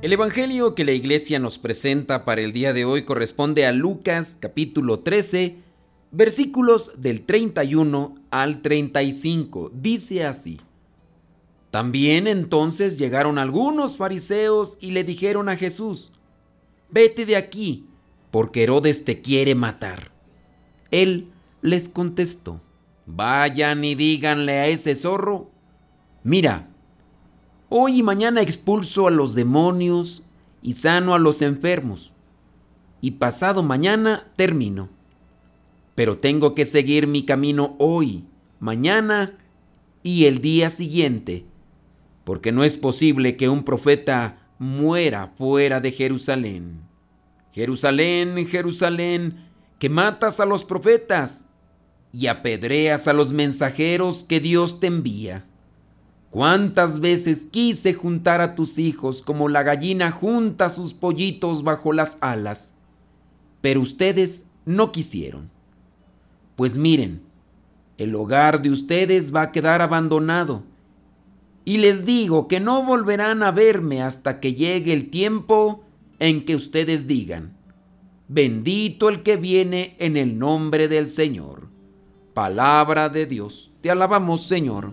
El Evangelio que la iglesia nos presenta para el día de hoy corresponde a Lucas capítulo 13, versículos del 31 al 35. Dice así. También entonces llegaron algunos fariseos y le dijeron a Jesús, vete de aquí, porque Herodes te quiere matar. Él les contestó, vayan y díganle a ese zorro, mira, Hoy y mañana expulso a los demonios y sano a los enfermos. Y pasado mañana termino. Pero tengo que seguir mi camino hoy, mañana y el día siguiente, porque no es posible que un profeta muera fuera de Jerusalén. Jerusalén, Jerusalén, que matas a los profetas y apedreas a los mensajeros que Dios te envía. ¿Cuántas veces quise juntar a tus hijos como la gallina junta sus pollitos bajo las alas? Pero ustedes no quisieron. Pues miren, el hogar de ustedes va a quedar abandonado. Y les digo que no volverán a verme hasta que llegue el tiempo en que ustedes digan, bendito el que viene en el nombre del Señor. Palabra de Dios. Te alabamos, Señor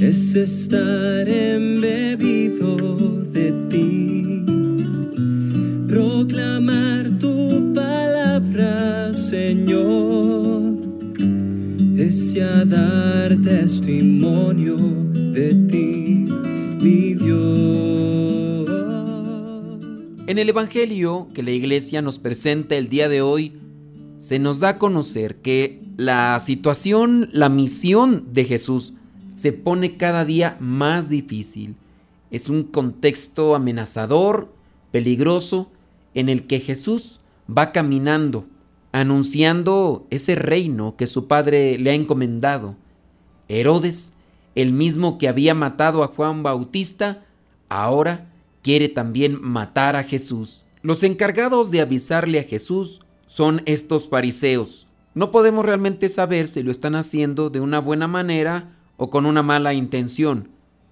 es estar embebido de ti, proclamar tu palabra, Señor, es ya dar testimonio de ti, mi Dios. En el Evangelio que la iglesia nos presenta el día de hoy, se nos da a conocer que la situación, la misión de Jesús, se pone cada día más difícil. Es un contexto amenazador, peligroso, en el que Jesús va caminando, anunciando ese reino que su padre le ha encomendado. Herodes, el mismo que había matado a Juan Bautista, ahora quiere también matar a Jesús. Los encargados de avisarle a Jesús son estos fariseos. No podemos realmente saber si lo están haciendo de una buena manera o con una mala intención,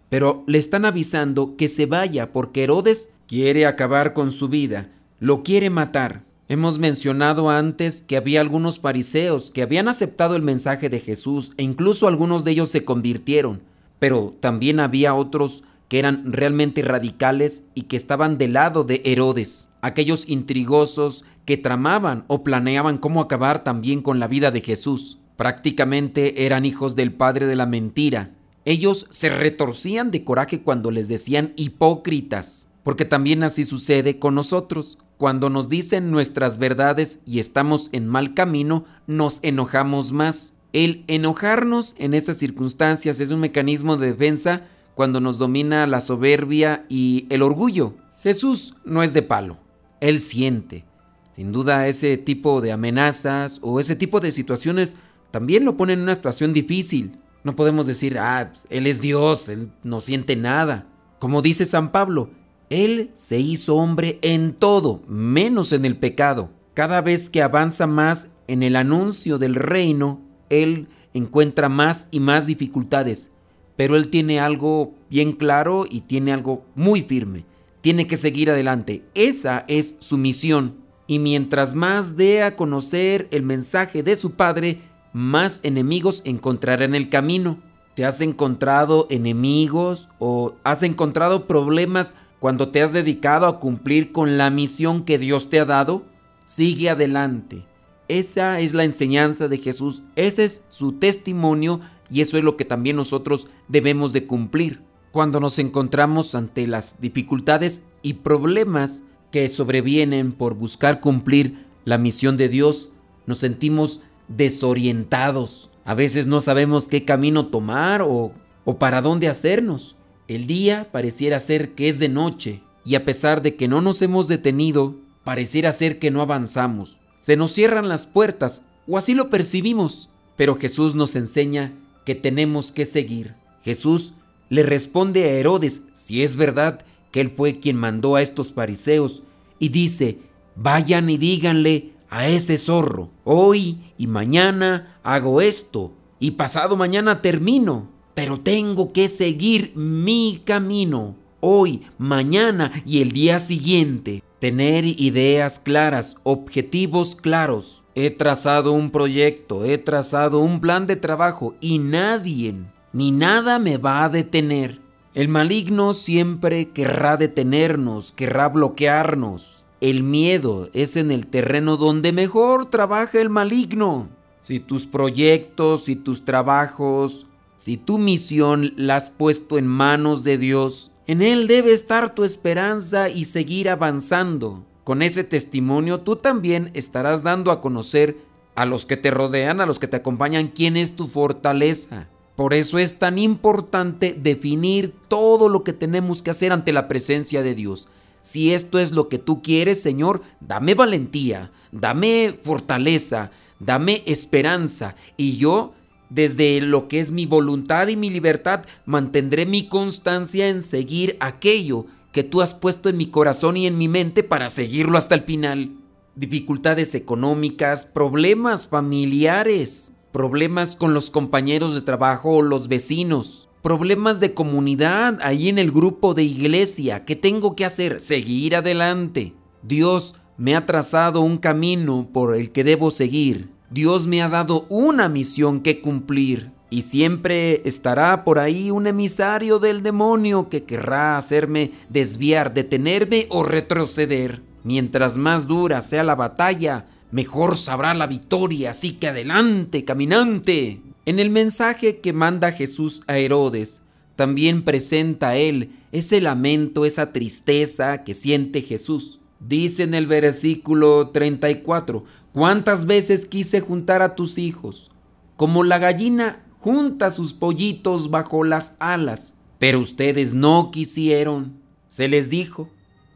pero le están avisando que se vaya porque Herodes quiere acabar con su vida, lo quiere matar. Hemos mencionado antes que había algunos fariseos que habían aceptado el mensaje de Jesús e incluso algunos de ellos se convirtieron, pero también había otros que eran realmente radicales y que estaban del lado de Herodes, aquellos intrigosos que tramaban o planeaban cómo acabar también con la vida de Jesús. Prácticamente eran hijos del padre de la mentira. Ellos se retorcían de coraje cuando les decían hipócritas, porque también así sucede con nosotros. Cuando nos dicen nuestras verdades y estamos en mal camino, nos enojamos más. El enojarnos en esas circunstancias es un mecanismo de defensa cuando nos domina la soberbia y el orgullo. Jesús no es de palo, Él siente. Sin duda ese tipo de amenazas o ese tipo de situaciones también lo pone en una situación difícil. No podemos decir, ah, pues, Él es Dios, Él no siente nada. Como dice San Pablo, Él se hizo hombre en todo, menos en el pecado. Cada vez que avanza más en el anuncio del reino, Él encuentra más y más dificultades. Pero Él tiene algo bien claro y tiene algo muy firme. Tiene que seguir adelante. Esa es su misión. Y mientras más dé a conocer el mensaje de su Padre, más enemigos encontrará en el camino. ¿Te has encontrado enemigos o has encontrado problemas cuando te has dedicado a cumplir con la misión que Dios te ha dado, sigue adelante. Esa es la enseñanza de Jesús, ese es su testimonio y eso es lo que también nosotros debemos de cumplir. Cuando nos encontramos ante las dificultades y problemas que sobrevienen por buscar cumplir la misión de Dios, nos sentimos desorientados. A veces no sabemos qué camino tomar o, para dónde hacernos. El día pareciera ser que es de noche y a pesar de que no nos hemos detenido, pareciera ser que no avanzamos. Se nos cierran las puertas o así lo percibimos. Pero Jesús nos enseña que tenemos que seguir. Jesús le responde a Herodes si es verdad que él fue quien mandó a estos fariseos y dice, vayan y díganle a ese zorro, hoy y mañana hago esto y pasado mañana termino, pero tengo que seguir mi camino, hoy, mañana y el día siguiente. Tener ideas claras, objetivos claros. He trazado un proyecto, he trazado un plan de trabajo y nadie ni nada me va a detener. El maligno siempre querrá detenernos, querrá bloquearnos. El miedo es en el terreno donde mejor trabaja el maligno. Si tus proyectos, y tus trabajos, si tu misión la has puesto en manos de Dios, en Él debe estar tu esperanza y seguir avanzando. Con ese testimonio tú también estarás dando a conocer a los que te rodean, a los que te acompañan, quién es tu fortaleza. Por eso es tan importante definir todo lo que tenemos que hacer ante la presencia de Dios. Si esto es lo que tú quieres, Señor, dame valentía, dame fortaleza, dame esperanza y yo desde lo que es mi voluntad y mi libertad, mantendré mi constancia en seguir aquello que tú has puesto en mi corazón y en mi mente para seguirlo hasta el final. Dificultades económicas, problemas familiares, problemas con los compañeros de trabajo o los vecinos, problemas de comunidad ahí en el grupo de iglesia. ¿Qué tengo que hacer? Seguir adelante. Dios me ha trazado un camino por el que debo seguir. Dios me ha dado una misión que cumplir y siempre estará por ahí un emisario del demonio que querrá hacerme desviar, detenerme o retroceder. Mientras más dura sea la batalla, mejor sabrá la victoria, así que adelante, caminante. En el mensaje que manda Jesús a Herodes, también presenta él ese lamento, esa tristeza que siente Jesús. Dice en el versículo 34, ¿Cuántas veces quise juntar a tus hijos? Como la gallina junta sus pollitos bajo las alas. Pero ustedes no quisieron. Se les dijo,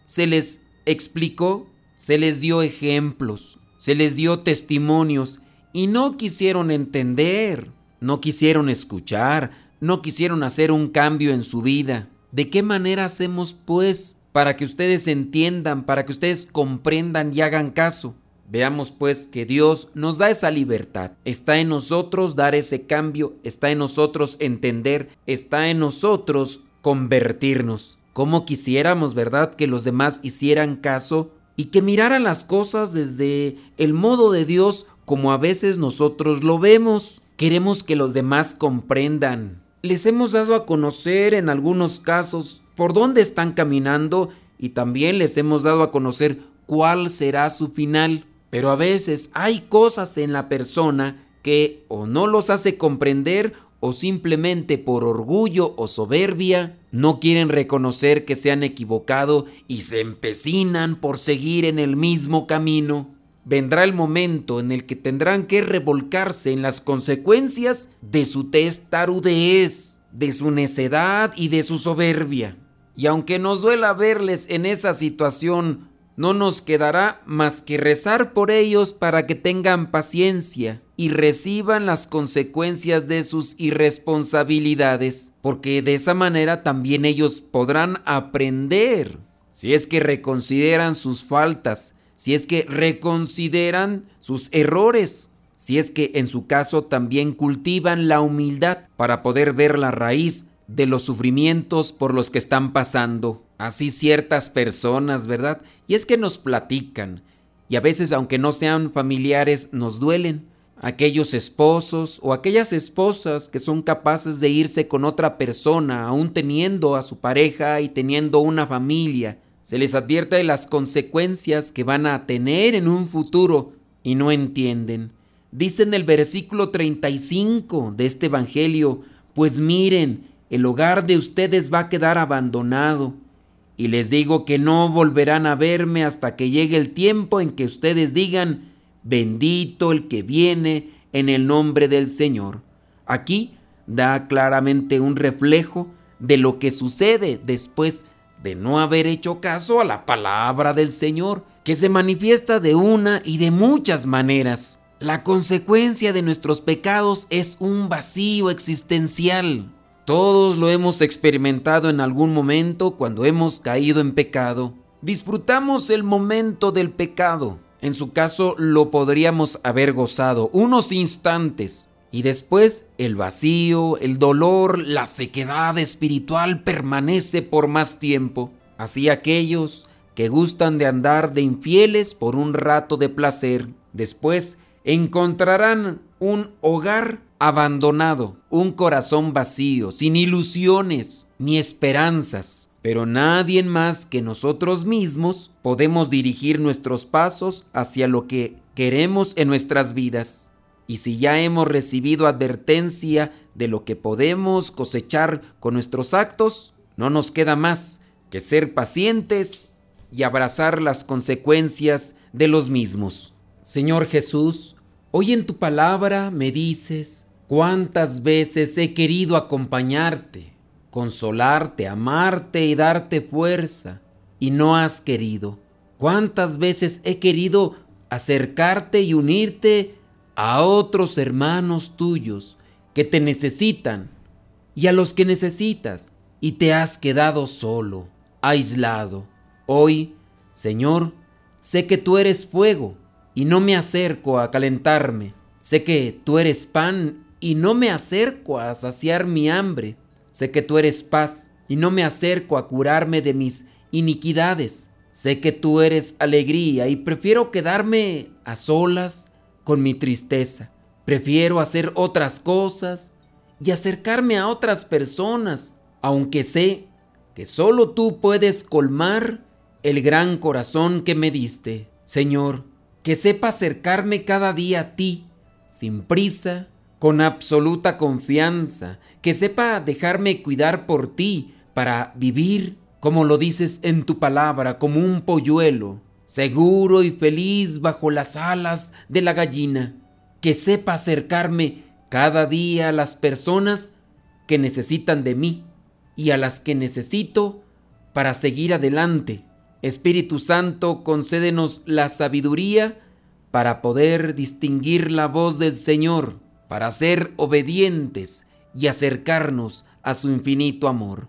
se les explicó, se les dio ejemplos, se les dio testimonios y no quisieron entender, no quisieron escuchar, no quisieron hacer un cambio en su vida. ¿De qué manera hacemos pues para que ustedes entiendan, para que ustedes comprendan y hagan caso? Veamos pues que Dios nos da esa libertad. Está en nosotros dar ese cambio, está en nosotros entender, está en nosotros convertirnos. Como quisiéramos, ¿verdad?, que los demás hicieran caso y que miraran las cosas desde el modo de Dios como a veces nosotros lo vemos. Queremos que los demás comprendan. Les hemos dado a conocer en algunos casos por dónde están caminando y también les hemos dado a conocer cuál será su final. Pero a veces hay cosas en la persona que o no los hace comprender o simplemente por orgullo o soberbia no quieren reconocer que se han equivocado y se empecinan por seguir en el mismo camino. Vendrá el momento en el que tendrán que revolcarse en las consecuencias de su testarudez, de su necedad y de su soberbia. Y aunque nos duela verles en esa situación no nos quedará más que rezar por ellos para que tengan paciencia y reciban las consecuencias de sus irresponsabilidades, porque de esa manera también ellos podrán aprender. Si es que reconsideran sus faltas, si es que reconsideran sus errores, si es que en su caso también cultivan la humildad para poder ver la raíz de los sufrimientos por los que están pasando así ciertas personas, ¿verdad? Y es que nos platican y a veces aunque no sean familiares nos duelen. aquellos esposos o aquellas esposas que son capaces de irse con otra persona, aún teniendo a su pareja y teniendo una familia. Se les advierte de las consecuencias que van a tener en un futuro y no entienden. Dice en el versículo 35 de este Evangelio, pues miren, el hogar de ustedes va a quedar abandonado. Y les digo que no volverán a verme hasta que llegue el tiempo en que ustedes digan, bendito el que viene en el nombre del Señor. Aquí da claramente un reflejo de lo que sucede después de no haber hecho caso a la palabra del Señor, que se manifiesta de una y de muchas maneras. La consecuencia de nuestros pecados es un vacío existencial. Todos lo hemos experimentado en algún momento cuando hemos caído en pecado. Disfrutamos el momento del pecado. En su caso lo podríamos haber gozado unos instantes. Y después el vacío, el dolor, la sequedad espiritual permanece por más tiempo. Así aquellos que gustan de andar de infieles por un rato de placer, después encontrarán un hogar abandonado, un corazón vacío, sin ilusiones ni esperanzas. Pero nadie más que nosotros mismos podemos dirigir nuestros pasos hacia lo que queremos en nuestras vidas. Y si ya hemos recibido advertencia de lo que podemos cosechar con nuestros actos, no nos queda más que ser pacientes y abrazar las consecuencias de los mismos. Señor Jesús, hoy en tu palabra me dices, cuántas veces he querido acompañarte, consolarte, amarte y darte fuerza, y no has querido. Cuántas veces he querido acercarte y unirte a otros hermanos tuyos que te necesitan y a los que necesitas, y te has quedado solo, aislado. Hoy, Señor, sé que tú eres fuego y no me acerco a calentarme. Sé que tú eres pan y no me acerco a saciar mi hambre. Sé que tú eres paz y no me acerco a curarme de mis iniquidades. Sé que tú eres alegría y prefiero quedarme a solas con mi tristeza. Prefiero hacer otras cosas y acercarme a otras personas, aunque sé que solo tú puedes colmar el gran corazón que me diste. Señor, que sepa acercarme cada día a ti, sin prisa, con absoluta confianza, que sepa dejarme cuidar por ti para vivir, como lo dices en tu palabra, como un polluelo, seguro y feliz bajo las alas de la gallina, que sepa acercarme cada día a las personas que necesitan de mí y a las que necesito para seguir adelante Espíritu Santo, concédenos la sabiduría para poder distinguir la voz del Señor, para ser obedientes y acercarnos a su infinito amor.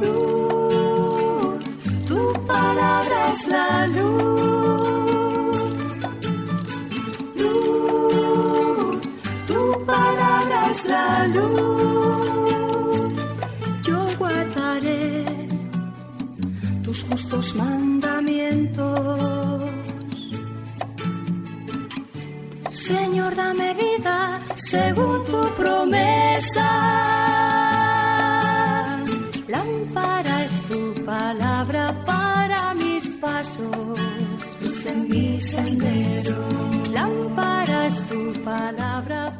Luz, tu palabra es la luz. Luz, tu palabra es la luz. justos mandamientos. Señor, dame vida según tu promesa. Mi sendero. Lámpara es tu palabra